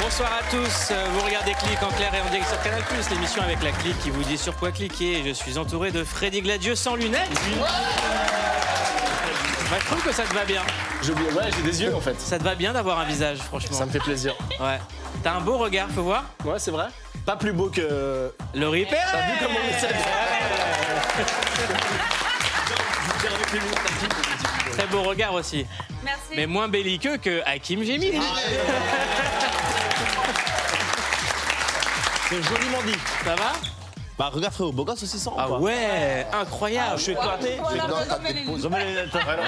Bonsoir à tous, vous regardez Clic en clair et en direct sur Canal+, l'émission avec la clique qui vous dit sur quoi cliquer. Je suis entouré de Freddy Gladieux sans lunettes. Bah, je trouve que ça te va bien. Ouais, j'ai des yeux en fait. Ça te va bien d'avoir un visage, franchement. Ça me fait plaisir. Ouais. T'as un beau regard, faut voir. Ouais, c'est vrai. Pas plus beau que. Le Reaper. T'as vu comment on essaie Très beau regard aussi. Merci. Mais moins belliqueux que Hakim Gemili. C'est joliment dit. Ça va? Bah regarde frérot, beau gosse aussi sans Ah ouais, incroyable. Je suis éclaté. Non,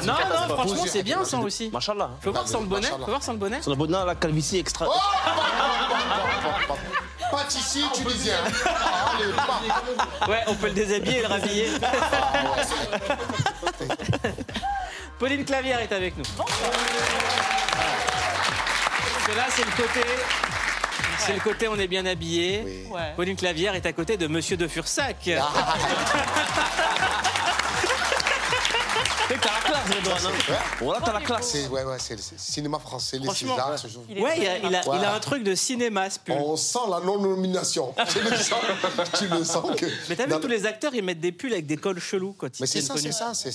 non, franchement, c'est bien sans aussi. Machallah. Faut voir sans le bonnet. Faut voir sans le bonnet. Son abonnement la calvitie extra. Pas ici, tunisien. Allez, pas. Ouais, on peut le déshabiller et le rhabiller. Pauline Clavière est avec nous. Parce que là, c'est le côté. C'est le côté on est bien habillé. Oui. Ouais. Pauline Clavière est à côté de Monsieur de Fursac. T'as la classe, Redouane. hein. Voilà, t'as la classe. C'est ouais, ouais, c'est le cinéma français, les Césars. ce jour. Ouais, il a, il a- Ouais. il a un truc de cinéma, ce pull. On sent la non-nomination. tu le sens, tu le sens que. Mais t'as vu, dans- tous les acteurs, ils mettent des pulls avec des cols chelous quand ils Mais c'est ça, c'est ça, c'est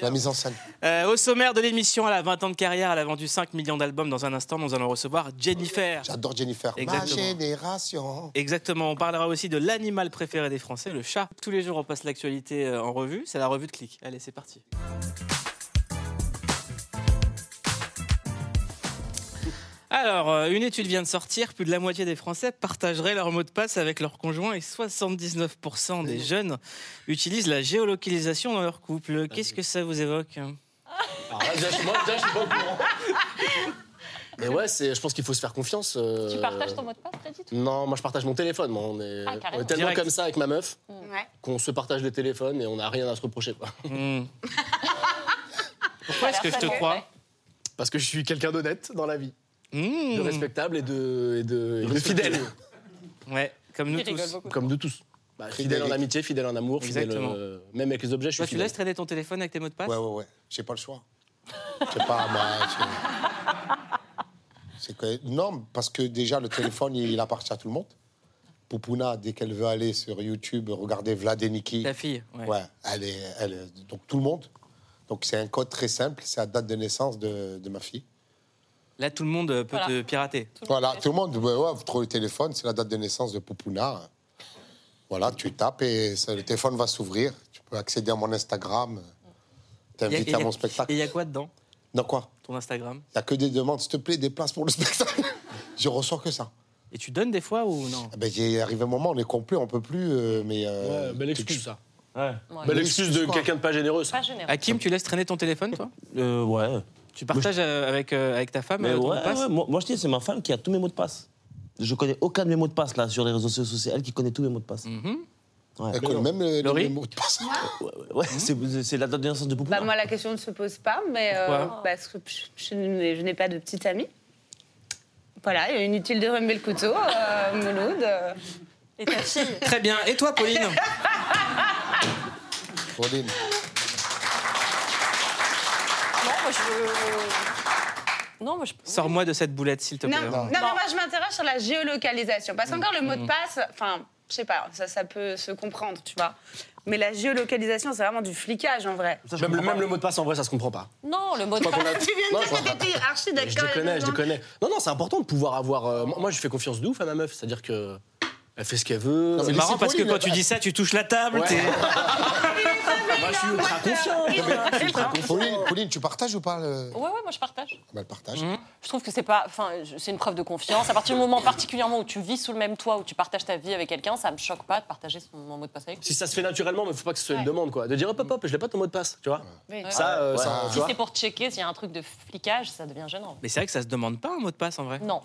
la mise en scène. Euh, au sommaire de l'émission, elle a 20 ans de carrière, elle a vendu 5 millions d'albums. Dans un instant, nous allons recevoir Jennifer. J'adore Jennifer. Exactement. Ma génération. Exactement, on parlera aussi de l'animal préféré des Français, le chat. Tous les jours, on passe l'actualité euh, en revue. C'est la revue de clic. Allez, c'est parti. Alors, euh, une étude vient de sortir. Plus de la moitié des Français partageraient leur mot de passe avec leur conjoint et 79% des jeunes utilisent la géolocalisation dans leur couple. Qu'est-ce que ça vous évoque? Alors là, déjà, moi, déjà, je suis pas au courant. Mais ouais, c'est, je pense qu'il faut se faire confiance. euh, Tu partages ton mot de passe, t'as dit tout Non, moi je partage mon téléphone. moi. On est, Ah, carrément. on est tellement Direct. comme ça avec ma meuf Ouais. qu'on se partage les téléphones et on n'a rien à se reprocher. Quoi. Hmm. Pourquoi est-ce que je te crois? Parce que je suis quelqu'un d'honnête dans la vie, De respectable et de, et de, et de fidèle. Ouais, comme nous tous. Comme. Bah, fidèle en amitié, fidèle en amour, fidèle, euh, même avec les objets, je suis Toi, tu laisses traîner ton téléphone avec tes mots de passe Ouais, ouais, ouais. J'ai pas le choix. Je sais pas, moi. C'est que... Non, parce que déjà, le téléphone, il appartient à tout le monde. Poupouna, dès qu'elle veut aller sur YouTube, regarder Vlad et Niki. Ta fille. Ouais. Ouais, elle est, elle est- donc tout le monde. Donc c'est un code très simple, c'est la date de naissance de, de ma fille. Là, tout le monde euh, peut Voilà. te pirater. Voilà, tout le monde, ouais, ouais, vous trouvez le téléphone, c'est la date de naissance de Poupouna. Voilà, tu tapes et ça- le téléphone va s'ouvrir. Tu peux accéder à mon Instagram, et à mon spectacle. Et il y a quoi dedans Non, quoi Ton Instagram Il n'y a que des demandes, s'il te plaît, des places pour le spectacle. Je reçois que ça. Et tu donnes des fois ou non Ah ben, il est arrivé un moment, on est complet, on peut plus, euh, mais... euh, Ouais, belle tu- excuse, ça. Ouais. Ouais. Belle excuse de quelqu'un de pas généreux, ça. Pas généreux. Hakim, tu laisses traîner ton téléphone, toi? Euh, ouais. Tu partages euh, avec, euh, avec ta femme Mais euh, ton ouais, mot de passe ouais, Moi, moi, je dis, c'est ma femme qui a tous mes mots de passe. Je connais aucun de mes mots de passe là sur les réseaux sociaux. C'est elle qui connaît tous mes mots de passe. Mhm. Ouais, Elle connaît même le, Laurie les mots de passe. ouais, ouais, c'est- c'est la date de naissance de Poupou. Bah, moi, la question ne se pose pas, mais euh, Pourquoi parce que je, je n'ai je n'ai pas de petite amie. Voilà, inutile de remuer le couteau, euh, Mouloud. euh. Et ta fille Très bien. Et toi, Pauline? Pauline. Non, moi je. Non, moi je. Sors-moi de cette boulette, s'il te plaît. Non, non, mais moi, je m'interroge sur la géolocalisation. Parce qu'encore, le mot de passe, enfin, je sais pas, ça, ça peut se comprendre, tu vois. Mais la géolocalisation, c'est vraiment du flicage, en vrai. Ça, Même le, même mot de passe, en vrai, ça se comprend pas. Non, le mot de passe. a- Tu viens de je dire que t'étais archi d'accord. Je déconne, avec je déconne. Non, non, c'est important de pouvoir avoir. euh, moi, je fais confiance de ouf à ma meuf, c'est-à-dire que elle fait ce qu'elle veut. C'est marrant parce que quand tu dis ça, tu touches la table. Ouais. Moi, je suis ultra confiant. Pauline, Pauline, tu partages ou pas le... Ouais, ouais, moi je partage. Bah, elle partage. Je trouve que c'est pas, enfin, c'est une preuve de confiance. À partir du moment particulièrement où tu vis sous le même toit, où tu partages ta vie avec quelqu'un, ça me choque pas de partager son mon mot de passe avec. Si ça se fait naturellement, mais faut pas que ce soit une demande, quoi. De dire hop, hop, hop, je l'ai pas ton mot de passe, tu vois. Ça, euh, Ouais. ça, Si c'est pour checker s'il y a un truc de flicage, ça devient gênant. Mais c'est vrai que ça se demande pas un mot de passe en vrai. Non.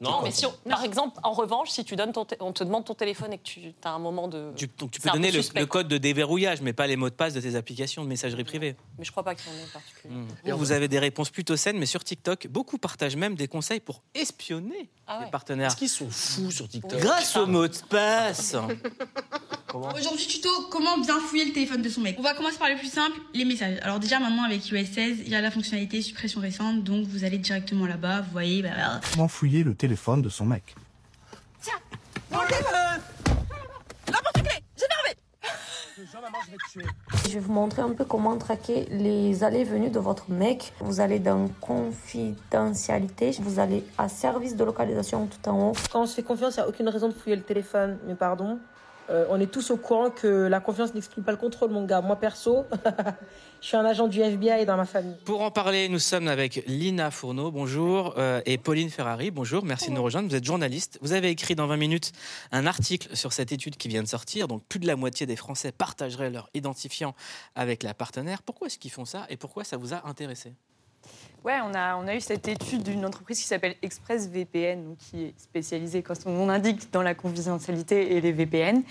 Non, mais si on- par exemple, en revanche, si tu donnes ton on te demande ton téléphone et que tu as un moment de. Tu- donc tu peux donner le, suspect, le quoi. code de déverrouillage, mais pas les mots de passe de tes applications de messagerie privée. Mais je crois pas qu'il y en ait en particulier. Et vous avez des réponses plutôt saines, mais sur TikTok, beaucoup partagent même des conseils pour espionner Ah les partenaires. Est-ce qu'ils sont fous sur TikTok Grâce au mot de passe. Aujourd'hui, tuto comment bien fouiller le téléphone de son mec? On va commencer par le plus simple, les messages. Alors déjà maintenant avec iOS 16, il y a la fonctionnalité suppression récente, donc vous allez directement là-bas, vous voyez, bah, bah, Comment fouiller le téléphone de son mec Je vais vous montrer un peu comment traquer les allées et venues de votre mec. Vous allez dans confidentialité, vous allez à service de localisation tout en haut. Quand on se fait confiance, il n'y a aucune raison de fouiller le téléphone. Mais pardon, euh, on est tous au courant que la confiance n'exclut pas le contrôle, mon gars. Moi, perso, je suis un agent du FBI dans ma famille. Pour en parler, nous sommes avec Lina Fourneau, bonjour, euh, et Pauline Ferrari, bonjour, merci de nous rejoindre. Vous êtes journaliste. Vous avez écrit dans 20 minutes un article sur cette étude qui vient de sortir. Donc, plus de la moitié des Français partageraient leur identifiant avec la partenaire. Pourquoi est-ce qu'ils font ça et pourquoi ça vous a intéressé? Ouais, on a, on a eu cette étude d'une entreprise qui s'appelle ExpressVPN, qui est spécialisée, comme son nom l'indique, dans la confidentialité et les VPN.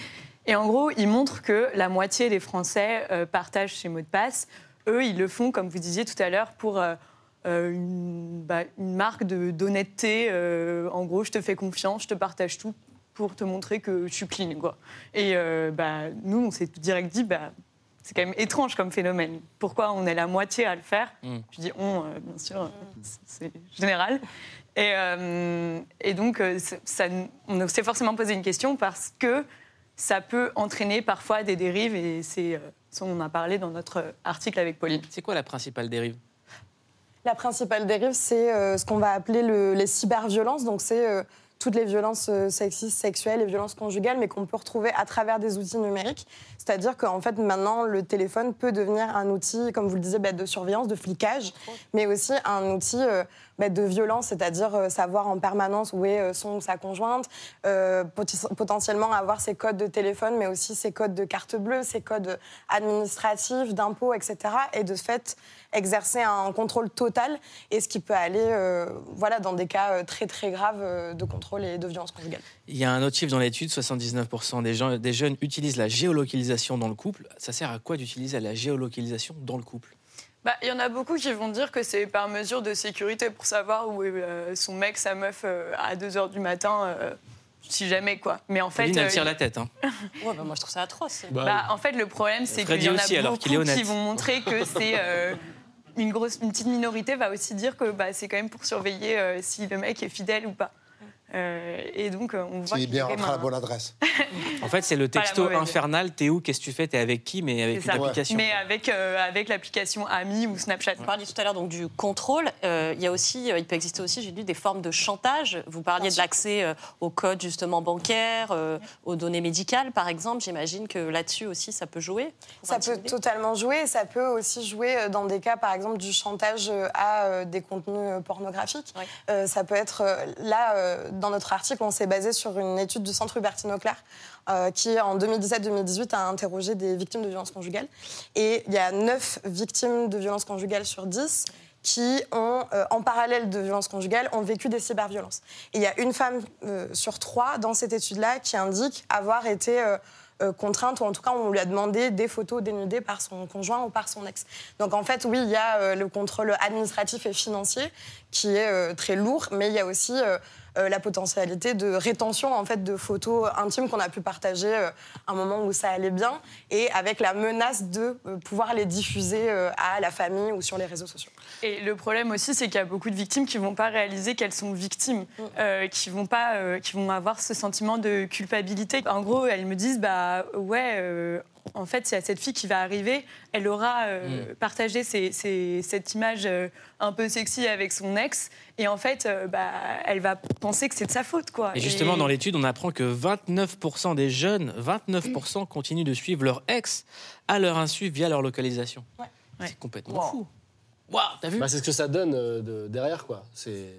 Et en gros, ils montrent que la moitié des Français euh, partagent ces mots de passe. Eux, ils le font, comme vous disiez tout à l'heure, pour euh, euh, une, bah, une marque de- d'honnêteté. euh, en gros, je te fais confiance, je te partage tout pour te montrer que je suis clean. Quoi. Et bah, nous, on s'est direct dit, bah, c'est quand même étrange comme phénomène. Pourquoi on est la moitié à le faire Mm. Je dis on, euh, bien sûr, c'est- général. Et, euh, et donc, ça, on s'est forcément posé une question parce que ça peut entraîner parfois des dérives et c'est euh, on en a parlé dans notre article avec Pauline. C'est quoi la principale dérive? La principale dérive, c'est euh, ce qu'on va appeler le- les cyberviolences. Donc, c'est euh, toutes les violences euh, sexistes, sexuelles et violences conjugales, mais qu'on peut retrouver à travers des outils numériques. C'est-à-dire qu'en fait, maintenant, le téléphone peut devenir un outil, comme vous le disiez, bah, de surveillance, de flicage, mais aussi un outil euh, bah, de violence, c'est-à-dire euh, savoir en permanence où est son ou sa conjointe, poten- potentiellement avoir ses codes de téléphone, mais aussi ses codes de carte bleue, ses codes administratifs, d'impôts, etc. Et de fait, exercer un contrôle total, et ce qui peut aller voilà, dans des cas très très graves de contrôle et de violence conjugale. Il y a un autre chiffre dans l'étude 79% des, gens, des jeunes utilisent la géolocalisation dans le couple. Ça sert à quoi d'utiliser la géolocalisation dans le couple? Bah, Il y en a beaucoup qui vont dire que c'est par mesure de sécurité pour savoir où est euh, son mec, sa meuf euh, à 2h du matin, euh, si jamais quoi. Mais en fait, Pauline, elle tire la tête. hein. Ouais, bah, moi, je trouve ça atroce. Bah, en fait, le problème, c'est qu'il y en a aussi, beaucoup qui vont montrer que c'est euh, une grosse, une petite minorité va aussi dire que bah, c'est quand même pour surveiller euh, si le mec est fidèle ou pas. Euh, et donc, euh, on voit a bien rentré à la bonne adresse. En fait, c'est le texto infernal. T'es où Qu'est-ce que tu fais? T'es avec qui? Mais avec C'est une ça. application. Mais avec, euh, avec l'application Ami ou Snapchat. Vous parliez tout à l'heure donc du contrôle. Euh, il y a aussi, euh, il peut exister aussi, j'ai lu, des formes de chantage. Vous parliez de l'accès euh, aux codes justement bancaires, euh, aux données médicales, par exemple. J'imagine que là-dessus aussi, ça peut jouer. Ça peut totalement jouer. Ça peut aussi jouer dans des cas, par exemple, du chantage à euh, des contenus pornographiques. Ouais. Euh, ça peut être là, euh, dans notre article, on s'est basé sur une étude du Centre Hubertine Auclair euh, qui, en 2017-2018, a interrogé des victimes de violences conjugales. Et il y a 9 victimes de violences conjugales sur 10 qui ont, euh, en parallèle de violences conjugales, ont vécu des cyberviolences. Et il y a une femme euh, sur trois dans cette étude-là qui indique avoir été contrainte, ou en tout cas on lui a demandé des photos dénudées par son conjoint ou par son ex. Donc en fait, oui, il y a le contrôle administratif et financier qui est très lourd, mais il y a aussi euh, euh, la potentialité de rétention en fait de photos intimes qu'on a pu partager euh, à un moment où ça allait bien, et avec la menace de euh, pouvoir les diffuser euh, à la famille ou sur les réseaux sociaux. Et le problème aussi, c'est qu'il y a beaucoup de victimes qui vont pas réaliser qu'elles sont victimes, euh, qui vont pas, euh, qui vont avoir ce sentiment de culpabilité. En gros, elles me disent, bah ouais, euh, en fait, il y a cette fille qui va arriver, elle aura euh, partagé ces- ces- cette image euh, un peu sexy avec son ex, et en fait, euh, bah, elle va penser que c'est de sa faute, quoi. Et justement, dans l'étude, on apprend que 29% des jeunes, 29% continuent de suivre leur ex à leur insu via leur localisation. C'est complètement fou. Waouh, t'as vu? Bah, c'est ce que ça donne euh, de- derrière, quoi.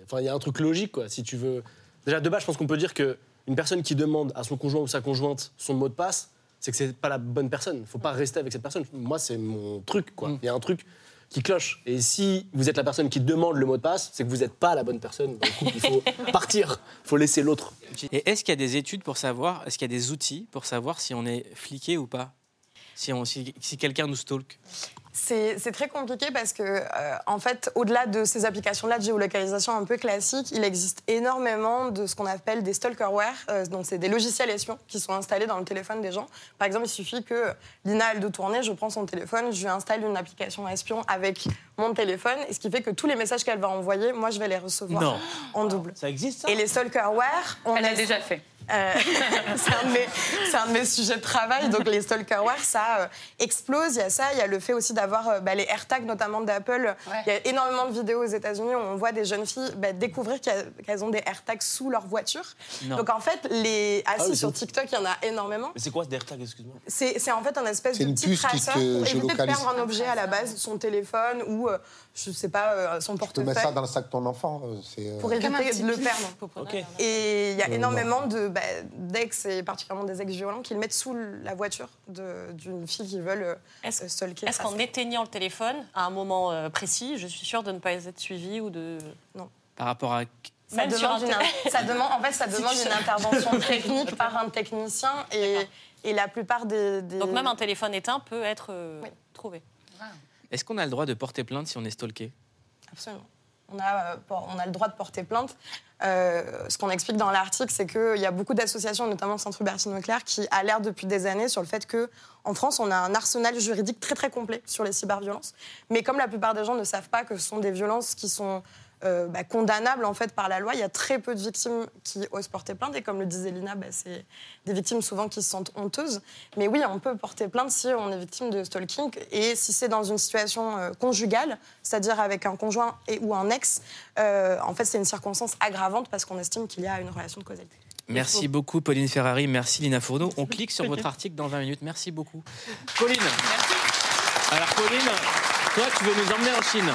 Enfin, il y a un truc logique, quoi. Si tu veux, déjà de base, je pense qu'on peut dire que une personne qui demande à son conjoint ou sa conjointe son mot de passe, c'est que c'est pas la bonne personne. Faut pas rester avec cette personne. Moi, c'est mon truc, quoi. Il y a un truc qui cloche. Et si vous êtes la personne qui demande le mot de passe, c'est que vous n'êtes pas la bonne personne. Dans le couple, il faut partir, il faut laisser l'autre. Et est-ce qu'il y a des études pour savoir, est-ce qu'il y a des outils pour savoir si on est fliqué ou pas? Si, on- si, si quelqu'un nous stalk? C'est c'est très compliqué parce que, euh, en fait, au-delà de ces applications-là de géolocalisation un peu classiques, il existe énormément de ce qu'on appelle des stalkerware. Euh, donc, c'est des logiciels espions qui sont installés dans le téléphone des gens. Par exemple, il suffit que Lina elle de tourner, je prends son téléphone, je lui installe une application espion avec mon téléphone, et ce qui fait que tous les messages qu'elle va envoyer, moi, je vais les recevoir Non. en double. Ça existe, ça? Et les stalkerware, on Elle a l'a déjà fait. Euh, c'est un, de mes- c'est un de mes sujets de travail. Donc, les stalkerware, ça euh, explose. Il y a ça. Il y a le fait aussi d'avoir euh, bah, les AirTags, notamment d'Apple. Il y a énormément de vidéos aux États-Unis où on voit des jeunes filles bah, découvrir qu'elles ont des AirTags sous leur voiture. Non. Donc, en fait, les. Ah, Ah si, oui, sur TikTok, il y en a énormément. Mais c'est quoi ce AirTag, excuse-moi? C'est c'est en fait un espèce C'est de une petit puce qui traceur te pour éviter de perdre un objet à la base, son téléphone ou, euh, je sais pas, euh, son Tu mets portefeuille. ça dans le sac de ton enfant. euh, pour éviter de le perdre. Ok. Et il y a énormément de, bah, d'ex, et particulièrement des ex violents, qui le mettent sous la voiture de- d'une fille qui veulent euh, stalker. Est-ce qu'en éteignant le téléphone à un moment euh, précis, je suis sûre de ne pas être suivie ou de. Non. Par rapport à. Ça Même sur demande, un une, téléphone. ça demande, en fait, ça Si demande tu une sais. intervention technique par un technicien et, et la plupart des, des- Donc même un téléphone éteint peut être euh, trouvé. Est-ce qu'on a le droit de porter plainte si on est stalké? Absolument. On a, euh, on a le droit de porter plainte. Euh, ce qu'on explique dans l'article, c'est qu'il y a beaucoup d'associations, notamment le Centre Hubertine Leclerc, qui alertent depuis des années sur le fait que en France, on a un arsenal juridique très très complet sur les cyberviolences. Mais comme la plupart des gens ne savent pas que ce sont des violences qui sont euh, bah, condamnables en fait par la loi, il y a très peu de victimes qui osent porter plainte. Et comme le disait Lina, bah, c'est des victimes souvent qui se sentent honteuses. Mais oui, on peut porter plainte si on est victime de stalking et si c'est dans une situation euh, conjugale, c'est-à-dire avec un conjoint et ou un ex. euh, en fait, c'est une circonstance aggravante parce qu'on estime qu'il y a une relation de causalité. Merci beaucoup, Pauline Ferrari. Merci, Lina Fourneau. On clique sur votre article dans 20 minutes. Merci beaucoup. Pauline. Alors, Pauline, toi, tu veux nous emmener en Chine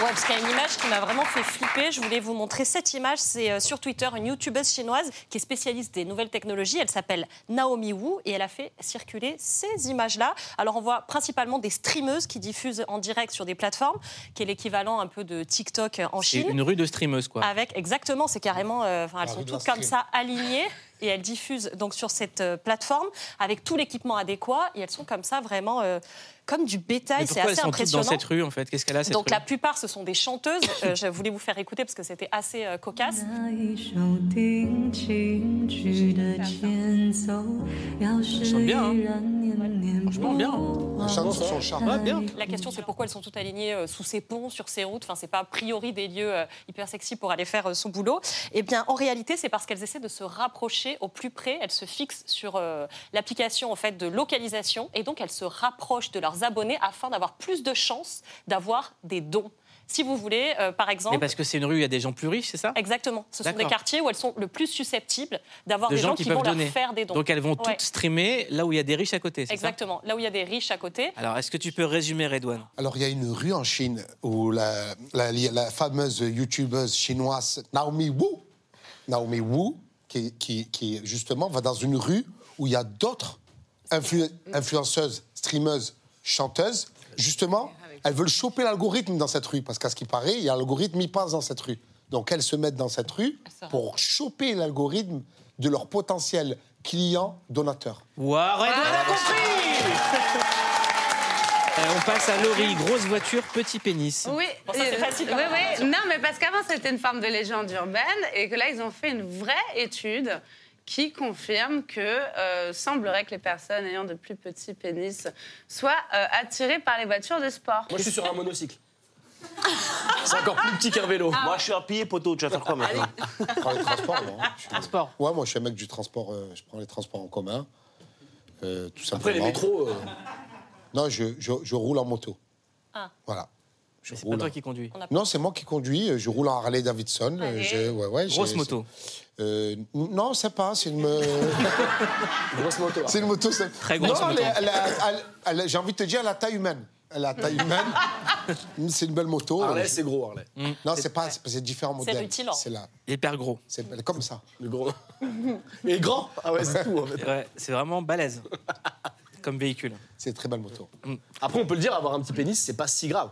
Ouais, parce qu'il y a une image qui m'a vraiment fait flipper. Je voulais vous montrer cette image. C'est euh, sur Twitter une youtubeuse chinoise qui est spécialiste des nouvelles technologies. Elle s'appelle Naomi Wu et elle a fait circuler ces images-là. Alors on voit principalement des streameuses qui diffusent en direct sur des plateformes, qui est l'équivalent un peu de TikTok en C'est Chine. une rue de streameuse, quoi. Avec exactement, c'est carrément, euh, elles La sont toutes comme ça alignées et elles diffusent donc sur cette euh, plateforme avec tout l'équipement adéquat et elles sont comme ça vraiment euh, comme du bétail. C'est assez impressionnant. Dans cette rue, en fait? Qu'est-ce qu'elle a cette Donc la plupart, ce sont des chanteuses. Euh, je voulais vous faire écouter parce que c'était assez euh, cocasse. Chante bien. Hein. Ouais. Franchement, bien. Chante. Ouais. La question, c'est pourquoi elles sont toutes alignées euh, sous ces ponts, sur ces routes? Enfin, c'est pas a priori des lieux euh, hyper sexy pour aller faire son boulot. Eh bien, en réalité, c'est parce qu'elles essaient de se rapprocher au plus près. Elles se fixent sur l'application en fait de localisation et donc elles se rapprochent de leurs abonnés afin d'avoir plus de chances d'avoir des dons. Si vous voulez, euh, par exemple. Mais parce que c'est une rue où il y a des gens plus riches, c'est ça Exactement. Ce sont des quartiers où elles sont le plus susceptibles d'avoir De des gens, qui, peuvent vont donner. leur faire des dons. Donc elles vont Ouais. toutes streamer là où il y a des riches à côté, c'est ça Exactement. Là où il y a des riches à côté. Alors, est-ce que tu peux résumer, Redouane? Alors, il y a une rue en Chine où la, la- la fameuse youtubeuse chinoise Naomi Wu, Naomi Wu qui, qui- qui, justement va dans une rue où il y a d'autres influ- influenceuses, streameuses, chanteuses. Justement, elles veulent choper l'algorithme dans cette rue parce qu'à ce qui paraît, il y a l'algorithme, il passe dans cette rue. Donc, elles se mettent dans cette rue pour choper l'algorithme de leurs potentiels clients donateurs. Waouh, Redouane a compris Euh, On passe à Laurie, grosse voiture, petit pénis. Oui, Bon, c'est euh, facile, oui. Non, mais parce qu'avant, c'était une forme de légende urbaine et que là, ils ont fait une vraie étude qui confirme que euh, semblerait que les personnes ayant de plus petits pénis soient euh, attirées par les voitures de sport. Moi, je suis sur un monocycle. C'est encore plus petit qu'un vélo. Moi, je suis un pilier poteau. Tu vas faire quoi maintenant? Je prends les transports, moi. Je suis- Transport. Ouais, moi, je suis un mec du transport. euh, je prends les transports en commun. euh, tout simplement. Après, les métros. euh, Non, je, je- je roule en moto. Ah. Voilà. Je c'est roule pas toi qui conduis. Non, c'est moi qui conduis. Je roule en Harley Davidson. euh, ouais, ouais, Grosse moto. Euh, non, c'est pas. C'est une. Grosse moto. c'est une moto. c'est- Très grosse non, moto. j'ai envie de te dire, elle a taille humaine. Elle a taille humaine. c'est une belle moto. Harley, c'est gros, Harley. Non, c'est pas. C'est c'est différents modèles. rutilant. C'est là. Hyper gros. C'est comme ça. Le gros. Et grand Ah ouais, c'est tout, en fait. Ouais, c'est vraiment balèze comme véhicule. C'est une très belle moto. Après, on peut le dire, avoir un petit pénis, c'est pas si grave.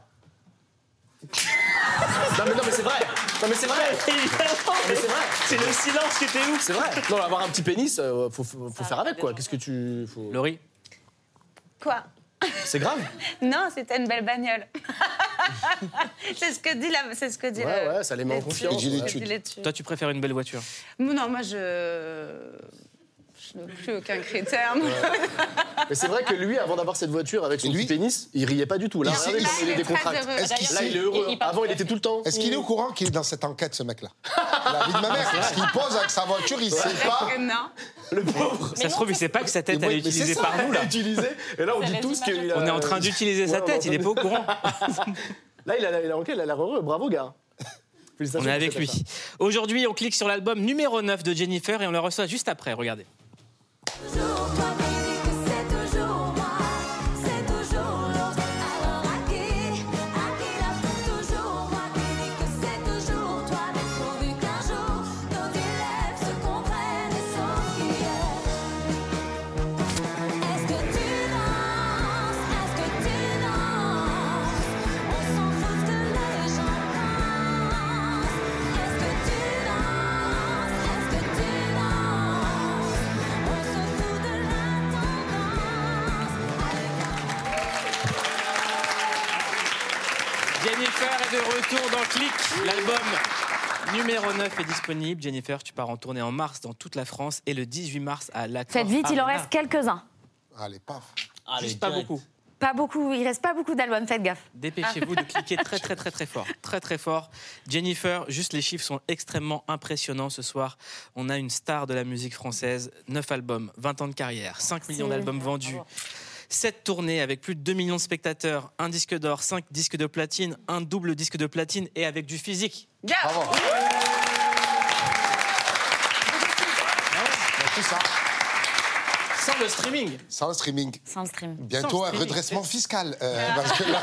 Non mais, non, mais c'est vrai. Non mais c'est vrai. Mais c'est vrai. C'est le silence qui était ouf. C'est vrai. Non, avoir un petit pénis, euh, faut, faut, faut faire avec quoi. Qu'est-ce que tu. Faut... Laurie Quoi? C'est grave. Non, c'était une belle bagnole. c'est ce que dit la. C'est ce que dit Ouais, la- ouais, ça les met en confiance, ouais. Toi, tu préfères une belle voiture? Non, moi je. Je n'ai plus aucun critère. Mais c'est vrai que lui, avant d'avoir cette voiture avec son petit pénis, il riait pas du tout. Là, Il- regardez est décontracté. heureux. Est-ce qu'il Là, il est heureux. Avant, il était tout le temps. Est-ce qu'il est au courant qu'il est dans cette enquête, ce mec-là? La vie de ma mère, parce qu'il pose avec sa voiture, il sait pas. Non. Le pauvre. Ça se trouve, il sait pas que sa tête, elle est utilisée par nous, là. Et là, on dit tous qu'il On est en train d'utiliser sa tête, il est pas au courant. Là, il a, il a, ok, il a l'air heureux. Bravo, gars. On est avec lui. Aujourd'hui, on clique sur l'album numéro 9 de Jennifer et on le reçoit juste après. Regardez. Jennifer retour dans Click. L'album numéro 9 est disponible. Jennifer, tu pars en tournée en mars dans toute la France et le 18 mars à la Faites vite, il en reste quelques-uns. Allez, paf. Juste pas beaucoup. Pas beaucoup, il reste pas beaucoup d'albums, faites gaffe. Dépêchez-vous de cliquer très très très très fort, très très fort. Jennifer, juste les chiffres sont extrêmement impressionnants ce soir. On a une star de la musique française, 9 albums, 20 ans de carrière, 5 millions d'albums vendus. 7 tournées avec plus de 2 millions de spectateurs, un disque d'or, 5 disques de platine, un double disque de platine et avec du physique. Bravo. Tout ça. Sans le streaming. Sans le streaming. Sans le stream. Bientôt Sans un streaming. redressement fiscal. euh, parce que là,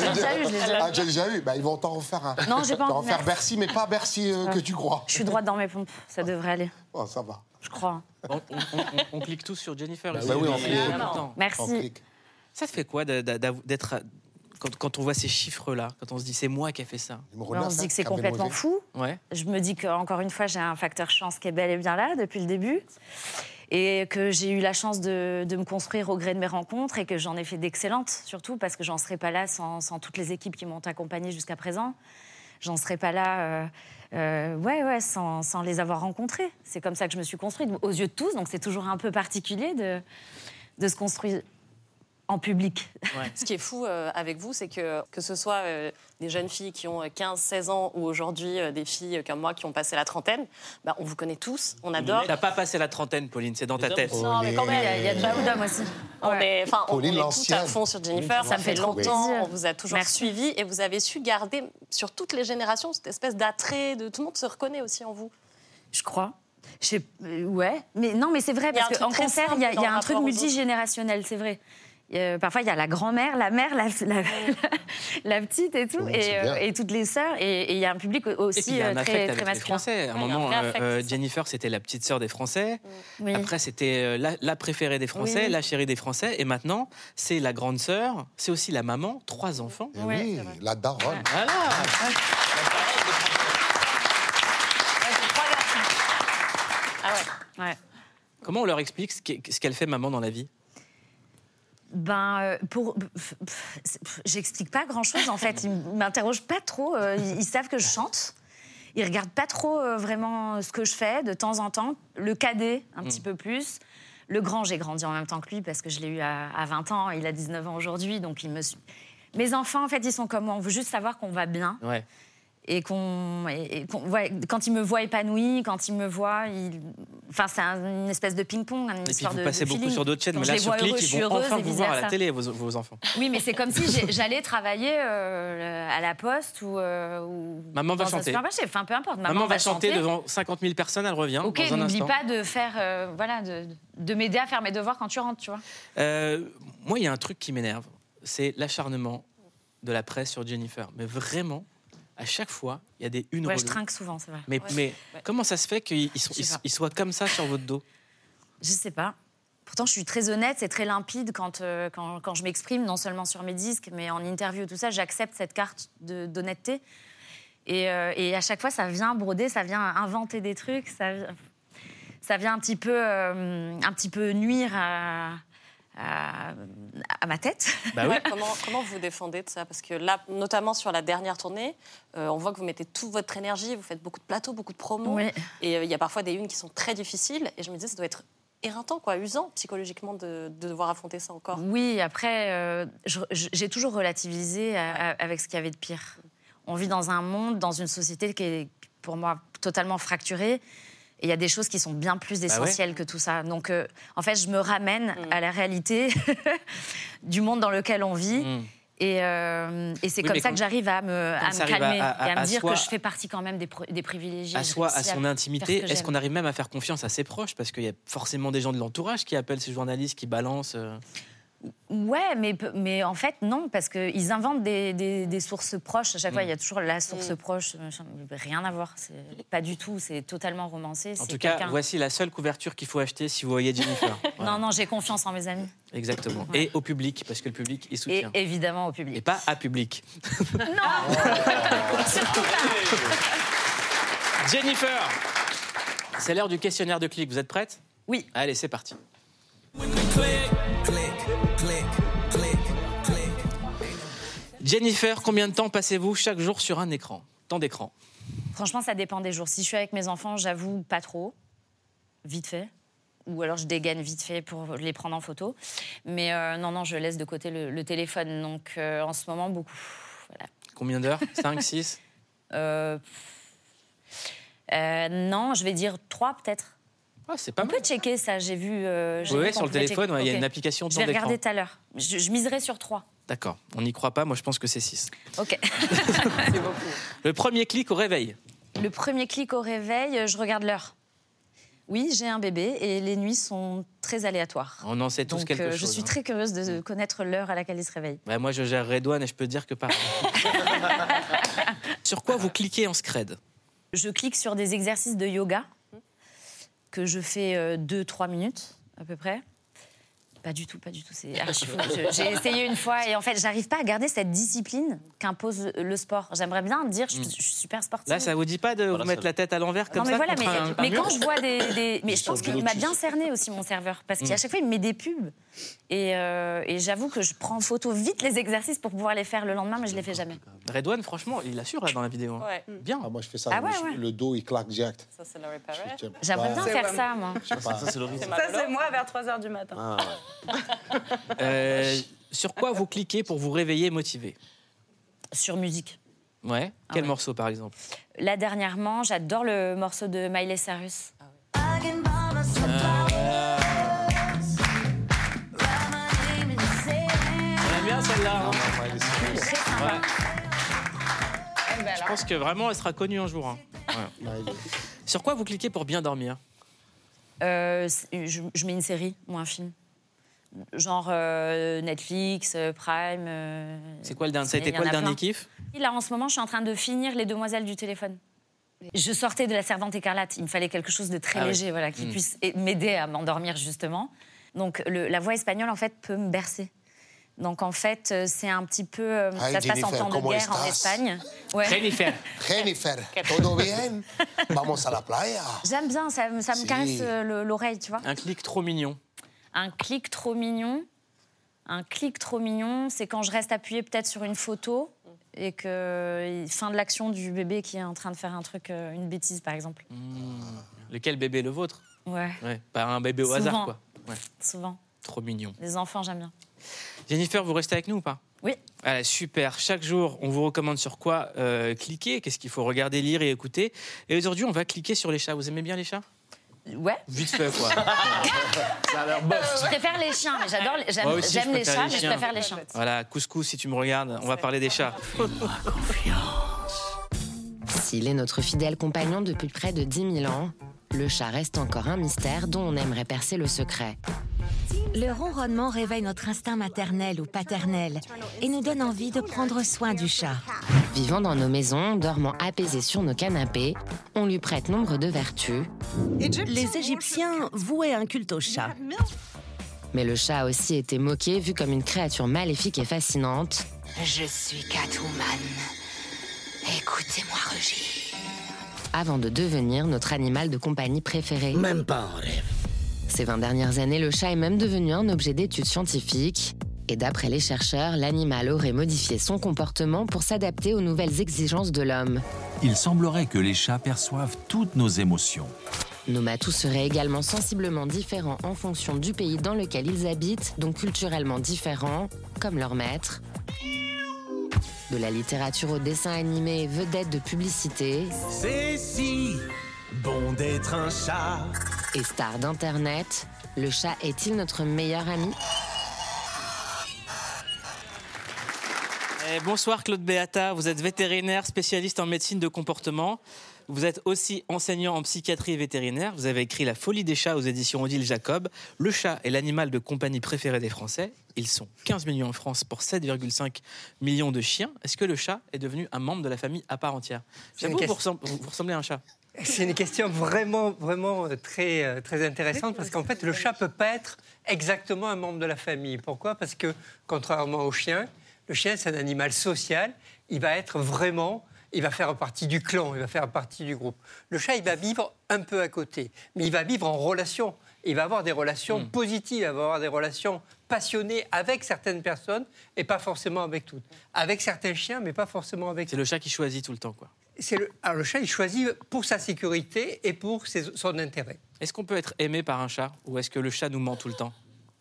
l'ai déjà eu, je déjà. Ah, déjà eu Bah, Ils vont t'en refaire un. Non, j'ai pas Ils vont en envie, faire. Bercy, mais pas Bercy euh, que tu crois. Je suis droite dans mes pompes, ça devrait aller. Oh, ça va. Je crois. On, on- on- on clique tous sur Jennifer. Bah ici. oui, on Il y a clique. Merci. On. Ça te fait quoi d'être. Quand, quand on voit ces chiffres-là, quand on se dit c'est moi qui ai fait ça on se dit que c'est complètement fou. Ouais. Je me dis qu'encore une fois, j'ai un facteur chance qui est bel et bien là depuis le début. Et que j'ai eu la chance de, de me construire au gré de mes rencontres et que j'en ai fait d'excellentes, surtout parce que j'en serais pas là sans, sans toutes les équipes qui m'ont accompagnée jusqu'à présent. J'en serais pas là euh, euh, ouais, ouais, sans, les avoir rencontrés. C'est comme ça que je me suis construite, aux yeux de tous. Donc c'est toujours un peu particulier de se construire en public. Ce qui est fou euh, avec vous, c'est que que ce soit euh, des jeunes filles qui ont 15-16 ans ou aujourd'hui euh, des filles comme moi qui ont passé la trentaine, bah, on vous connaît tous, on adore. T'as pas passé la trentaine, Pauline, c'est dans ta tête. Non, mais quand même, Il y a- il y a déjà beaucoup d'hommes aussi. On est, enfin, on- est tout à fond sur Jennifer. Ça fait longtemps. On vous a toujours Merci. suivi et vous avez su garder sur toutes les générations cette espèce d'attrait de tout le monde se reconnaît aussi en vous. Je crois. Je sais- euh, ouais, mais non, mais c'est vrai Il y a un parce truc qu'en concert, il y a, y un truc multigénérationnel, c'est vrai. Euh, parfois, il y a la grand-mère, la mère, la, la, la petite et tout, et, euh, et toutes les sœurs, et et il y a un public Et puis, aussi il y a euh, un très, affect très avec les masculin. Français. À un Ouais, moment, affect, euh. Jennifer, c'était la petite sœur des Français. Oui. Après, c'était la, la préférée des Français, Oui, oui. la chérie des Français. Et maintenant, c'est la grande sœur, c'est aussi la maman, trois enfants. Eh oui, la daronne. Voilà. Ah ouais. Ouais. Comment on leur explique ce qu'elle fait maman dans la vie? Ben, euh, pour, j'explique pas grand chose en fait. Ils m'interrogent pas trop. euh, Ils, ils savent que je chante. Ils regardent pas trop euh, vraiment ce que je fais de temps en temps. Le cadet, un petit peu plus. Le grand, j'ai grandi en même temps que lui parce que je l'ai eu à, à 20 ans. Il a 19 ans aujourd'hui, donc il me. Mes enfants, en fait, ils sont comme moi. On veut juste savoir qu'on va bien Ouais. Et qu'on, ouais, quand ils me voient épanouie, quand ils me ils- enfin c'est un- une espèce de ping-pong, une Et puis histoire vous de- passez de beaucoup feeling. sur d'autres chaînes, Quand mais là sur Click, ils vont heureuse enfin vous voir à la télé, vos, vos enfants. Oui, mais c'est comme si j'allais travailler euh, à la poste ou. euh, ou Maman va chanter. Enfin, peu importe. Maman, va chanter devant 50 000 personnes, elle revient Ok, n'oublie pas de faire, euh, voilà, de, de m'aider à faire mes devoirs quand tu rentres, tu vois. Moi, il y a un truc qui m'énerve, c'est l'acharnement de la presse sur Jennifer. Mais vraiment, à chaque fois, il y a des une Ouais, je reloues. trinque souvent, c'est vrai. Mais, Ouais. mais Ouais. comment ça se fait qu'ils ils Je soient comme ça sur votre dos? Je sais pas. Pourtant, je suis très honnête, c'est très limpide quand, euh, quand, quand je m'exprime, non seulement sur mes disques, mais en interview, tout ça, j'accepte cette carte d'honnêteté. Et, euh, et à chaque fois, ça vient broder, ça vient inventer des trucs, ça, ça vient un petit peu, euh, un petit peu nuire à, à, à ma tête. Ouais, comment, comment vous défendez de ça? Parce que là, notamment sur la dernière tournée, euh, on voit que vous mettez toute votre énergie, vous faites beaucoup de plateaux, beaucoup de promos. Oui. Et euh, il y a parfois des unes qui sont très difficiles. Et je me disais, ça doit être éreintant, quoi, usant psychologiquement de, de devoir affronter ça encore. Oui, après, euh, j'ai toujours relativisé à- à- avec ce qu'il y avait de pire. On vit dans un monde, dans une société qui est, pour moi, totalement fracturée. Et il y a des choses qui sont bien plus Bah ouais. essentielles que tout ça. Donc, euh, en fait, je me ramène Mm. à la réalité du monde dans lequel on vit. Mm. Et, euh, et c'est Oui, comme ça quand- que j'arrive à me, à calmer à- à- et à me dire soi- que je fais partie quand même des, pro- des privilégiés. à soi, à son intimité, est-ce qu'on arrive même à faire confiance à ses proches? Parce qu'il y a forcément des gens de l'entourage qui appellent ces journalistes, qui balancent. euh. Ouais, mais, mais en fait, non, parce qu'ils inventent des, des- des sources proches. À chaque fois, Mm. il y a toujours la source Mm. proche. Rien à voir. C'est pas du tout. C'est totalement romancé. En tout cas, voici la seule couverture qu'il faut acheter si vous voyez Jennifer. Voilà. Non, non, j'ai confiance en mes amis. Exactement. Et au public, parce que le public, il Et soutient. évidemment au public. Et pas à public. Jennifer, c'est l'heure du questionnaire de clic. Vous êtes prête? Oui. Allez, c'est parti. Jennifer, combien de temps passez-vous chaque jour sur un écran? Temps d'écran. Franchement, ça dépend des jours. Si je suis avec mes enfants, j'avoue, pas trop. Vite fait. Ou alors je dégaine vite fait pour les prendre en photo. Mais euh, non, non, je laisse de côté le, le téléphone. Donc euh, en ce moment, beaucoup. Voilà. Combien d'heures? 5, 6 Euh, non, je vais dire trois peut-être. Ah, c'est pas On peut checker ça, j'ai vu. euh, Oui, sur le téléphone, ouais, il y a une application Je temps vais regarder tout à l'heure. Je, je miserai sur trois. D'accord, on n'y croit pas, moi je pense que c'est 6. Ok. Le premier clic au réveil. Le premier clic au réveil, je regarde l'heure. Oui, j'ai un bébé et les nuits sont très aléatoires. On en sait tous Donc, quelque euh, chose. je suis hein. très curieuse de connaître l'heure à laquelle il se réveille. Moi je gère Redouane et je peux dire que pareil. sur quoi vous cliquez en scred? Je clique sur des exercices de yoga que je fais 2-3 minutes à peu près. Pas du tout, pas du tout. C'est archi faux. Je- J'ai essayé une fois et en fait, j'arrive pas à garder cette discipline qu'impose le sport. J'aimerais bien dire, je, je suis super sportive. Là, ça vous dit pas de vous mettre la tête à l'envers comme non, mais ça voilà, mais, un- quand je vois des. des- mais je pense qu'il m'a bien cerné aussi, mon serveur. Parce qu'à Mm. chaque fois, il me met des pubs. Et, euh, et j'avoue que je prends en photo vite les exercices pour pouvoir les faire le lendemain, mais je les fais jamais. Redouane, franchement, il assure là dans la vidéo. hein. Ouais. Bien. moi, je fais ça. Ah ouais, le, ouais. le dos, il claque direct. Ça, c'est. J'aimerais bien faire ça, moi. Ça, c'est moi vers 3h du matin. Euh, sur quoi vous cliquez pour vous réveiller motivé Sur musique. Ouais. Ah Quel ouais. morceau par exemple Là, dernièrement, j'adore le morceau de Miley Cyrus. J'aime bien celle-là. hein. Ouais. Je pense que vraiment elle sera connue un jour. hein. Ouais. Sur quoi vous cliquez pour bien dormir? Euh, je, je mets une série ou un film. Genre euh, Netflix, euh, Prime. euh, C'est quoi le dernier en quoi le dernier kiff? Là, en ce moment, je suis en train de finir Les Demoiselles du téléphone. Je sortais de La Servante écarlate. Il me fallait quelque chose de très Ah oui. léger, voilà, qui Mm. puisse a- m'aider à m'endormir, justement. Donc, le- la voix espagnole, en fait, peut me bercer. Donc, en fait, c'est un petit peu. euh, Hi, ça se passe en Jennifer, temps de ¿cómo guerre en? Espagne. Ouais. Jennifer. Jennifer, ¿todo bien? Vamos a la playa. J'aime bien, ça, me- ça me Si. caresse le- l'oreille, tu vois. Un clic trop mignon. Un clic trop mignon. Un clic trop mignon, c'est quand je reste appuyée peut-être sur une photo et que fin de l'action du bébé qui est en train de faire un truc, euh, une bêtise par exemple. Lequel bébé le vôtre? Ouais, Ouais, pas un bébé au hasard quoi. Ouais, souvent. trop mignon. Les enfants, j'aime bien. Jennifer, vous restez avec nous ou pas? Oui. Super. Chaque jour, on vous recommande sur quoi euh, cliquer, qu'est-ce qu'il faut regarder, lire et écouter. Et aujourd'hui, on va cliquer sur les chats. Vous aimez bien les chats? Ouais. Vite fait, quoi. Ça a l'air bof. Je préfère les chiens, mais j'adore, les- j'aime aussi, les chats, les mais je préfère les chiens. Voilà, couscous, si tu me regardes, on va parler des chats. S'il est notre fidèle compagnon depuis près de 10 000 ans, le chat reste encore un mystère dont on aimerait percer le secret. Le ronronnement réveille notre instinct maternel ou paternel et nous donne envie de prendre soin du chat. Vivant dans nos maisons, dormant apaisé sur nos canapés, on lui prête nombre de vertus. Les Égyptiens vouaient un culte au chat. Mais le chat a aussi été moqué, vu comme une créature maléfique et fascinante. Je suis Catwoman. Écoutez-moi rugir. Avant de devenir notre animal de compagnie préféré. Même pas en rêve. Ces 20 dernières années, le chat est même devenu un objet d'étude scientifique. Et d'après les chercheurs, l'animal aurait modifié son comportement pour s'adapter aux nouvelles exigences de l'homme. Il semblerait que les chats perçoivent toutes nos émotions. Nos matous seraient également sensiblement différents en fonction du pays dans lequel ils habitent, donc culturellement différents, comme leur maître. De la littérature au dessin animé, vedette de publicité C'est si bon d'être un chat. et star d'Internet, le chat est-il notre meilleur ami? Eh, bonsoir Claude Beata, vous êtes vétérinaire spécialiste en médecine de comportement. Vous êtes aussi enseignant en psychiatrie vétérinaire. Vous avez écrit La folie des chats aux éditions Odile Jacob. Le chat est l'animal de compagnie préféré des Français. Ils sont 15 millions en France pour 7,5 millions de chiens. Est-ce que le chat est devenu un membre de la famille à part entière J'avoue, vous, vous ressemblez à un chat. C'est une question vraiment, vraiment euh, très, euh, très intéressante parce qu'en fait, le chat peut pas être exactement un membre de la famille. Pourquoi? Parce que, contrairement au chien, le chien, c'est un animal social. Il va être vraiment, il va faire partie du clan, il va faire partie du groupe. Le chat, il va vivre un peu à côté, mais il va vivre en relation. Il va avoir des relations positives, il va avoir des relations passionnées avec certaines personnes et pas forcément avec toutes. Avec certains chiens, mais pas forcément avec C'est le chat qui choisit tout le temps, quoi. c'est le, alors le chat, il choisit pour sa sécurité et pour ses- son intérêt. Est-ce qu'on peut être aimé par un chat ou est-ce que le chat nous ment tout le temps?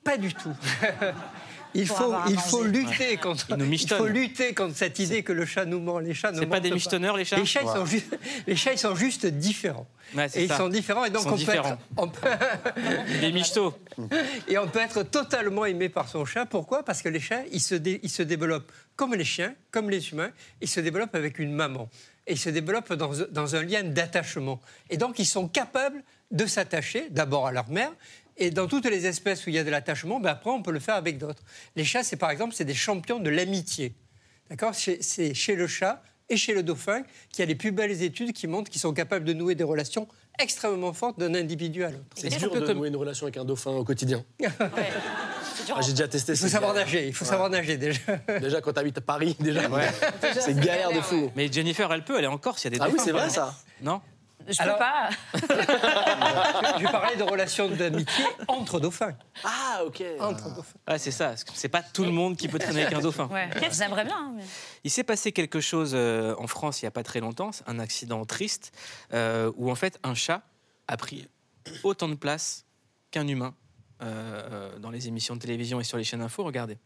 Pas du tout. Il faut, il lutter Ouais. contre. Il nous il michetonne. faut lutter contre cette idée que le chat nous ment. Les chats ne C'est pas des michetonneurs, les chats Les chats, sont juste, les chats, ils sont juste différents. Ouais, et ils ça. sont différents et donc on peut être, on peut- Des michetots. et on peut être totalement aimé par son chat. Pourquoi? Parce que les chats, ils se, dé- ils se développent comme les chiens, comme les humains. Ils se développent avec une maman. Et ils se développent dans, dans un lien d'attachement. Et donc, ils sont capables de s'attacher d'abord à leur mère. Et dans toutes les espèces où il y a de l'attachement, ben après, on peut le faire avec d'autres. Les chats, c'est par exemple, c'est des champions de l'amitié. D'accord? C'est chez le chat et chez le dauphin qu'il y a les plus belles études qui montrent qu'ils sont capables de nouer des relations extrêmement fortes d'un individu à l'autre. C'est dur de nouer une relation avec un dauphin au quotidien. Ah, J'ai déjà testé. Il faut savoir nager, il faut savoir nager déjà. Déjà, quand t'habites à Paris, déjà, c'est galère de fou. Mais Jennifer, elle peut, elle est en Corse, il y a des Ah oui, dauphins, c'est vrai, ça. Non? Je Alors- peux pas. Je parlais de relations d'amitié entre dauphins. Ah, ok. Entre dauphins. Ouais, c'est ça. C'est pas tout le monde qui peut traîner avec un dauphin. Ouais, j'aimerais bien. mais- Il s'est passé quelque chose euh, en France il n'y a pas très longtemps, un accident triste, euh, où en fait un chat a pris autant de place qu'un humain euh, euh, dans les émissions de télévision et sur les chaînes info. Regardez.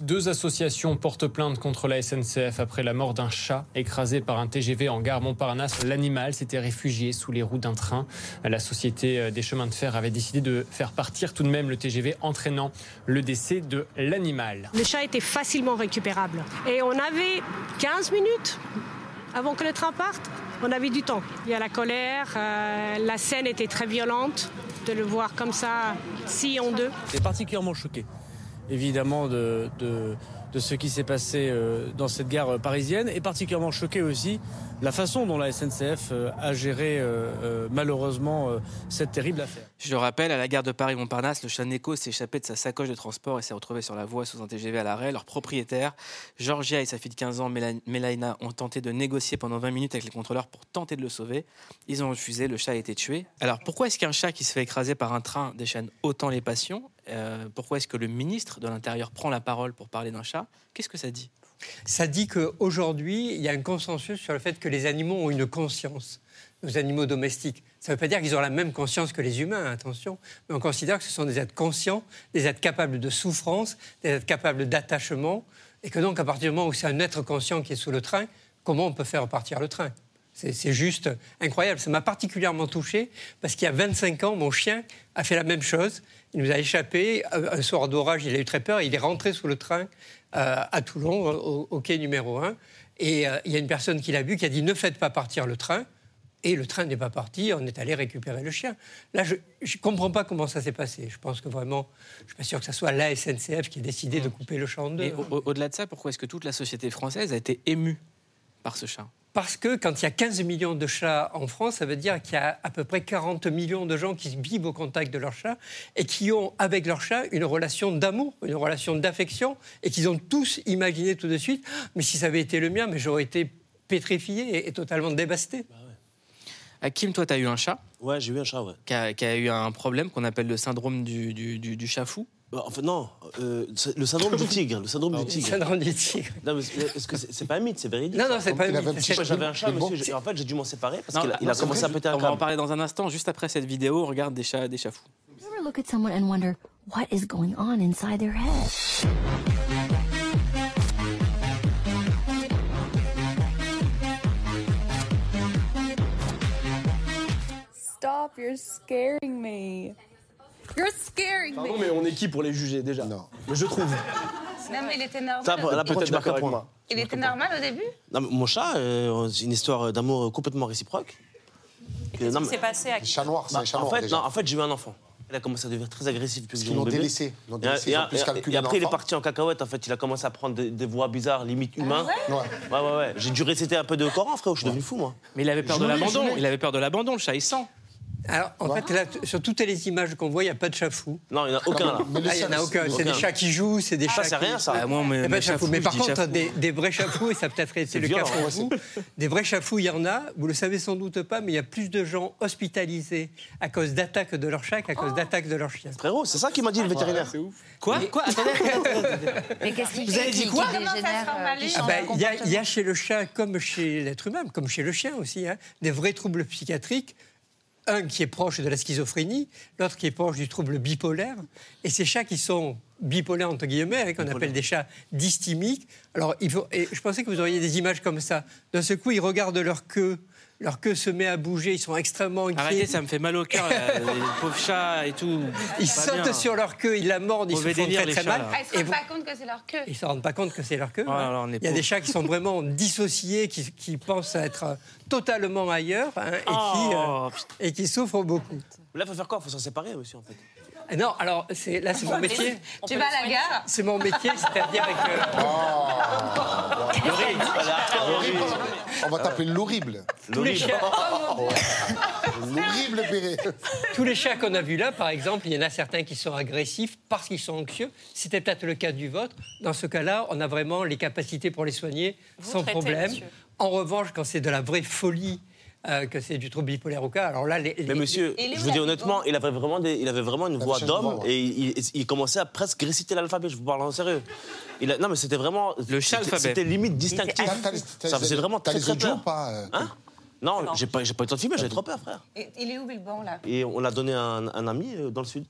Deux associations portent plainte contre la SNCF après la mort d'un chat écrasé par un TGV en gare Montparnasse. L'animal s'était réfugié sous les roues d'un train. La société des chemins de fer avait décidé de faire partir tout de même le TGV, entraînant le décès de l'animal. Le chat était facilement récupérable. Et on avait 15 minutes avant que le train parte. On avait du temps. Il y a la colère, euh, la scène était très violente. De le voir comme ça, si en deux. est particulièrement choqué, évidemment, de, ce qui s'est passé euh, dans cette gare euh, parisienne, et particulièrement choqué aussi la façon dont la SNCF euh, a géré malheureusement cette terrible affaire. Je le rappelle, à la gare de Paris-Montparnasse, le chat Neko s'est échappé de sa sacoche de transport et s'est retrouvé sur la voie sous un TGV à l'arrêt. Leur propriétaire, Georgia et sa fille de 15 ans, Melaina, ont tenté de négocier pendant 20 minutes avec les contrôleurs pour tenter de le sauver. Ils ont refusé, le chat a été tué. Alors pourquoi est-ce qu'un chat qui se fait écraser par un train déchaîne autant les passions? Euh, Pourquoi est-ce que le ministre de l'Intérieur prend la parole pour parler d'un chat? Qu'est-ce que ça dit? Ça dit qu'aujourd'hui, il y a un consensus sur le fait que les animaux ont une conscience, nos animaux domestiques. Ça ne veut pas dire qu'ils ont la même conscience que les humains, attention, mais on considère que ce sont des êtres conscients, des êtres capables de souffrance, des êtres capables d'attachement, et que donc à partir du moment où c'est un être conscient qui est sous le train, comment on peut faire partir le train? C'est juste incroyable. Ça m'a particulièrement touché parce qu'il y a 25 ans, mon chien a fait la même chose. Il nous a échappé. Un soir d'orage, il a eu très peur. Il est rentré sous le train euh, à Toulon, au, au quai numéro 1. Et euh, il y a une personne qui l'a vu qui a dit Ne faites pas partir le train. Et le train n'est pas parti, on est allé récupérer le chien. Là, je ne comprends pas comment ça s'est passé. Je pense que vraiment, je ne suis pas sûr que ce soit la SNCF qui ait décidé de couper le chat en deux. Au- au- au-delà de ça, pourquoi est-ce que toute la société française a été émue par ce chat? Parce que quand il y a 15 millions de chats en France, ça veut dire qu'il y a à peu près 40 millions de gens qui vivent au contact de leur chat et qui ont avec leur chat une relation d'amour, une relation d'affection et qu'ils ont tous imaginé tout de suite, Ah, mais si ça avait été le mien, mais j'aurais été pétrifié et, et totalement dévasté. Hakim, toi, tu as eu un chat? Ouais, j'ai eu un chat, ouais. qui a, qui a eu un problème qu'on appelle le syndrome du, du, du- du chat fou. Bah, En fait, non. euh, c'est le syndrome du tigre. Le syndrome du tigre. syndrome du tigre. Non, mais c'est- est-ce que c'est c'est pas un mythe, c'est véridique Non, non, c'est pas un mythe, c'est- chat, J'avais un chat, c'est bon. monsieur. j'ai- En fait, j'ai dû m'en séparer parce Non, qu'il a, il a non, commencé c'est à péter un On va en câble. parler dans un instant, juste après cette vidéo. On regarde des chats, des chats fous. You ever look at someone and wonder what is going on inside their head? Stop, you're scaring me. You're scaring Pardon, me. mais on est qui pour les juger déjà Non. Mais je trouve. Non, mais il était normal. Ça, là, pourquoi tu avec moi. Il était normal au début Non, mais mon chat, euh, c'est une histoire d'amour complètement réciproque. Qu'est-ce Non, qui s'est passé à Les chats noirs, c'est Bah, un chat en noir fait, déjà. non, en fait, j'ai eu un enfant. Il a commencé à devenir très agressif depuis que mon l'ont bébé. délaissé. Ils l'ont Et- délaissé, et- ils ont plus et- calculé Et après, il est l'enfant. parti en cacahuète. En fait, il a commencé à prendre des, des voix bizarres, limite humains. ouais ouais, ouais, ouais. J'ai dû réciter un peu de Coran, frère. Je suis devenu fou, moi. Mais il avait peur Je de l'abandon. Il avait peur de l'abandon, le chat, il sent. Alors, en fait, là, sur toutes les images qu'on voit, il n'y a pas de chat fou. Non, il n'y en a aucun là. Ah, il n'y en a aucun. C'est des chats qui jouent, c'est des Ah, chats c'est qui- rien, ça. Ah, moi, Il y mes- a pas mes de chat chats fou. fous, Mais par contre, des, des vrais chats fous, et ça peut-être été C'est le cas pour ouais, vous, des vrais chats fous, il y en a. Vous le savez sans doute pas, mais il y a plus de gens hospitalisés à cause d'attaques de leur chat qu'à cause d'attaques de leur chien. Frérot, c'est ça qui m'a dit le vétérinaire. Quoi Quoi Attendez, attendez, attendez. Mais qu'est-ce qui Vous avez dit qu'il- quoi qu'il ça euh, qu'il Ah ben, de Il y, y a chez le chat, comme chez l'être humain, comme chez le chien aussi, hein, des vrais troubles psychiatriques. Un qui est proche de la schizophrénie, l'autre qui est proche du trouble bipolaire. Et ces chats qui sont bipolaires, entre guillemets, qu'on appelle des chats dysthymiques. Alors, il faut, et je pensais que vous auriez des images comme ça. D'un seul coup, ils regardent leur queue, leur queue se met à bouger, ils sont extrêmement inquiets. Arrêtez, ça me fait mal au cœur, les pauvres chats et tout. Ils sautent bien. sur leur queue, ils la mordent, ils se font délire, très très chats, mal. là. Ah, Ils se Et rendent vous- pas compte que c'est leur queue. Ils se rendent pas compte que c'est leur queue. Oh Il y a des chats qui sont vraiment dissociés, qui, qui pensent être euh, totalement ailleurs hein, et, qui, euh, Oh, et qui souffrent beaucoup. Là, il faut faire quoi? Il faut s'en séparer aussi, en fait. Et Non, alors c'est- là c'est mon métier. Tu vas à la gare? C'est mon métier, c'est-à-dire que On va t'appeler l'horrible. tous les chiens, L'horrible béré. tous les chats qu'on a vus là, par exemple, il y en a certains qui sont agressifs parce qu'ils sont anxieux. C'était peut-être le cas du vôtre. Dans ce cas-là, on a vraiment les capacités pour les soigner Vous sans traitez, problème. monsieur. En revanche, quand c'est de la vraie folie, euh, que c'est du trouble bipolaire ou cas, alors là, les, Mais les- monsieur, je vous dis honnêtement, il avait vraiment, des- il avait vraiment une voix d'homme ouais. et il, il- il commençait à presque réciter l'alphabet. Je vous parle en sérieux. Il a- non, mais c'était vraiment. Le chat c'était- alphabet. C'était limite distinctif. Ça faisait vraiment très très peur. pas euh, Hein Non, j'ai pas, eu le temps de filmer, j'avais trop peur, frère. Et- Il est où Bilbon là? Et on l'a donné à un, un ami euh, dans le sud.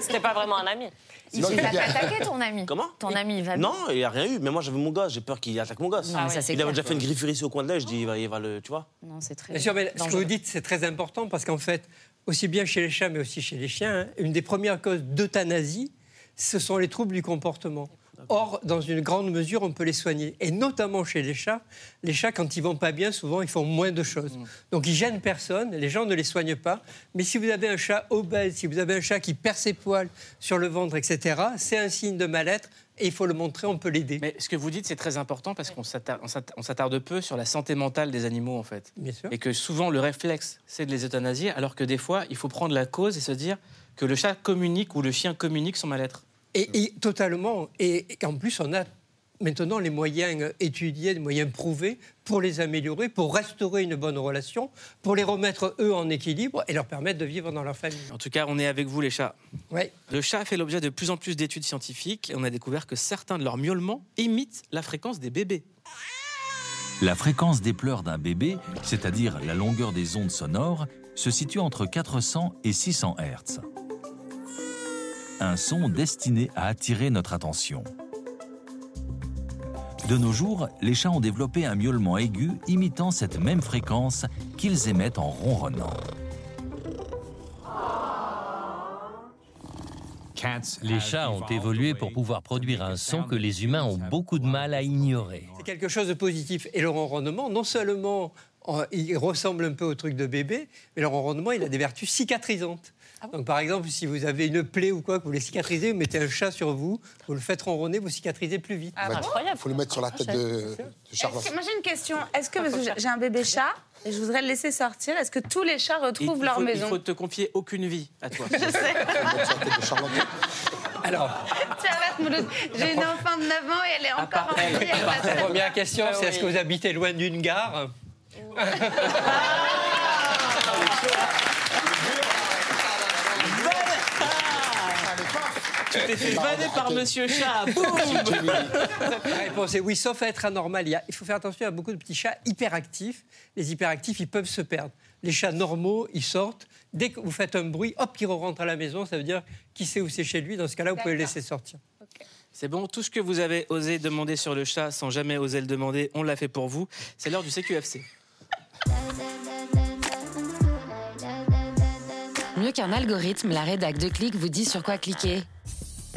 C'était pas vraiment un ami. Il Non, s'est il fait est bien. attaquer, ton ami. Comment Ton ami, il va bien. Non, il n'y a rien eu. Mais moi, j'avais mon gosse. J'ai peur qu'il attaque mon gosse. Non, mais ça, c'est il avait déjà fait une griffure ici au coin de l'œil. Je dis, il va, il va le. Tu vois Non, c'est très Bien sûr, mais ce que vous dites, c'est très important parce qu'en fait, aussi bien chez les chats, mais aussi chez les chiens, hein, une des premières causes d'euthanasie, ce sont les troubles du comportement. Or, dans une grande mesure, on peut les soigner. Et notamment chez les chats, les chats, quand ils vont pas bien, souvent, ils font moins de choses. Donc, ils gênent personne, les gens ne les soignent pas. Mais si vous avez un chat obèse, si vous avez un chat qui perd ses poils sur le ventre, etc., c'est un signe de mal-être et il faut le montrer, on peut l'aider. Mais ce que vous dites, c'est très important parce qu'on s'attarde, on s'atta- on s'attarde peu sur la santé mentale des animaux, en fait. Bien sûr. Et que souvent, le réflexe, c'est de les euthanasier, alors que des fois, il faut prendre la cause et se dire que le chat communique ou le chien communique son mal-être. Et, et totalement. Et, et qu'en plus, on a maintenant les moyens étudiés, les moyens prouvés pour les améliorer, pour restaurer une bonne relation, pour les remettre eux en équilibre et leur permettre de vivre dans leur famille. En tout cas, on est avec vous, les chats. Ouais. Le chat fait l'objet de plus en plus d'études scientifiques et on a découvert que certains de leurs miaulements imitent la fréquence des bébés. La fréquence des pleurs d'un bébé, c'est-à-dire la longueur des ondes sonores, se situe entre 400 et 600 Hz. Un son destiné à attirer notre attention. De nos jours, les chats ont développé un miaulement aigu imitant cette même fréquence qu'ils émettent en ronronnant. Les chats ont évolué pour pouvoir produire un son que les humains ont beaucoup de mal à ignorer. C'est quelque chose de positif. Et le ronronnement, non seulement euh, il ressemble un peu au truc de bébé, mais le ronronnement, il a des vertus cicatrisantes. Donc, par exemple, si vous avez une plaie ou quoi, que vous voulez cicatriser, vous mettez un chat sur vous, vous le faites ronronner, vous cicatrisez plus vite. Ah, Il incroyable. faut le mettre sur la tête de, de Charles. Que- moi j'ai une question. Est-ce que parce que j'ai- un bébé chat et je voudrais le laisser sortir, est-ce que tous les chats Il, retrouvent il leur faut, il maison faut te confier aucune vie à toi. Je sais. Alors. J'ai une enfant de 9 ans et elle est encore en vie. La première question, Ah c'est est-ce que vous habitez loin d'une gare Tu t'es fait vanner par Monsieur Chat. Boum La réponse est oui, sauf à être anormal. Il, y a- il faut faire attention à beaucoup de petits chats hyperactifs. Les hyperactifs, ils peuvent se perdre. Les chats normaux, ils sortent. Dès que vous faites un bruit, hop, ils rentrent à la maison. Ça veut dire qui sait où c'est chez lui. Dans ce cas-là, vous pouvez le laisser sortir. C'est bon, tout ce que vous avez osé demander sur le chat sans jamais oser le demander, on l'a fait pour vous. C'est l'heure du CQFC. Mieux qu'un algorithme, la rédac de Click vous dit sur quoi cliquer.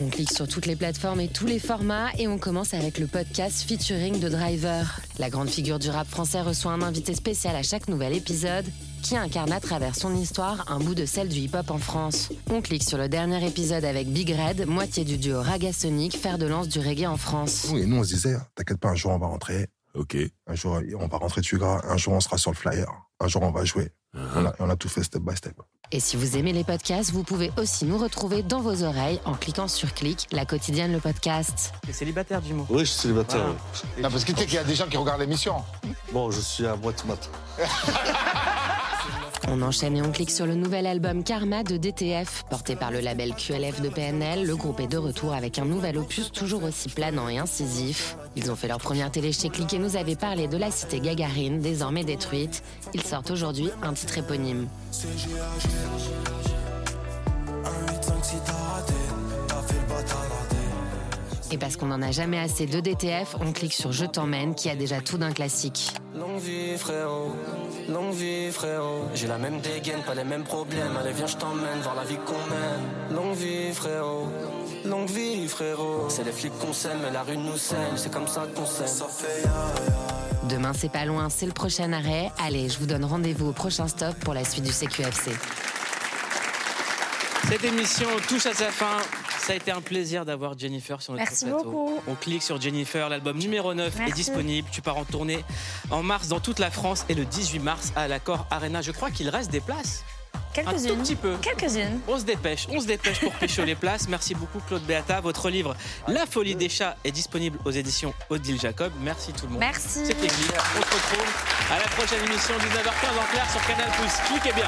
On clique sur toutes les plateformes et tous les formats et on commence avec le podcast featuring de Driver. La grande figure du rap français reçoit un invité spécial à chaque nouvel épisode qui incarne à travers son histoire un bout de celle du hip-hop en France. On clique sur le dernier épisode avec Big Red, moitié du duo Raga Sonic, fer de lance du reggae en France. Et nous, on se disait, t'inquiète pas, un jour, on va rentrer. Ok. Un jour, on va rentrer dessus gras. Un jour, on sera sur le flyer. Un jour, on va jouer. On, a, on a tout fait step by step. Et si vous aimez les podcasts, vous pouvez aussi nous retrouver dans vos oreilles en cliquant sur Click, la quotidienne le podcast. T'es célibataire, du mot. Oui, je suis célibataire. Voilà. oui. Non, parce que tu sais qu'il y a des gens qui regardent l'émission. Bon, je suis à moitié mat. On enchaîne et on clique sur le nouvel album Karma de DTF. Porté par le label QLF de PNL, le groupe est de retour avec un nouvel opus toujours aussi planant et incisif. Ils ont fait leur première télé chez et nous avaient parlé de la cité Gagarine, désormais détruite. Ils sortent aujourd'hui un titre éponyme. Et parce qu'on n'en a jamais assez de DTF, on clique sur Je t'emmène qui a déjà tout d'un classique. Longue vie frérot, longue vie frérot. J'ai la même dégaine, pas les mêmes problèmes. Allez viens je t'emmène voir la vie qu'on mène. Longue vie frérot, longue vie frérot. C'est les flics qu'on s'aime mais la rue nous saigne C'est comme ça qu'on s'aime Ça fait Demain, c'est pas loin, c'est le prochain arrêt. Allez, je vous donne rendez-vous au prochain stop pour la suite du CQFC. Cette émission touche à sa fin. Ça a été un plaisir d'avoir Jennifer sur notre Merci plateau. beaucoup. On clique sur Jennifer, l'album numéro 9 est disponible. Tu pars en tournée en mars dans toute la France et le 18 mars à l'Accord Arena. Je crois qu'il reste des places. Un tout Quelques-unes. petit peu. Quelques-unes. On se dépêche, on se dépêche pour pêcher les places. Merci beaucoup Claude Beata. Votre livre La folie des chats est disponible aux éditions Odile Jacob. Merci tout le monde. Merci. C'était. On se retrouve à la prochaine émission 19h15 en clair sur Canal+. Cliquez bien.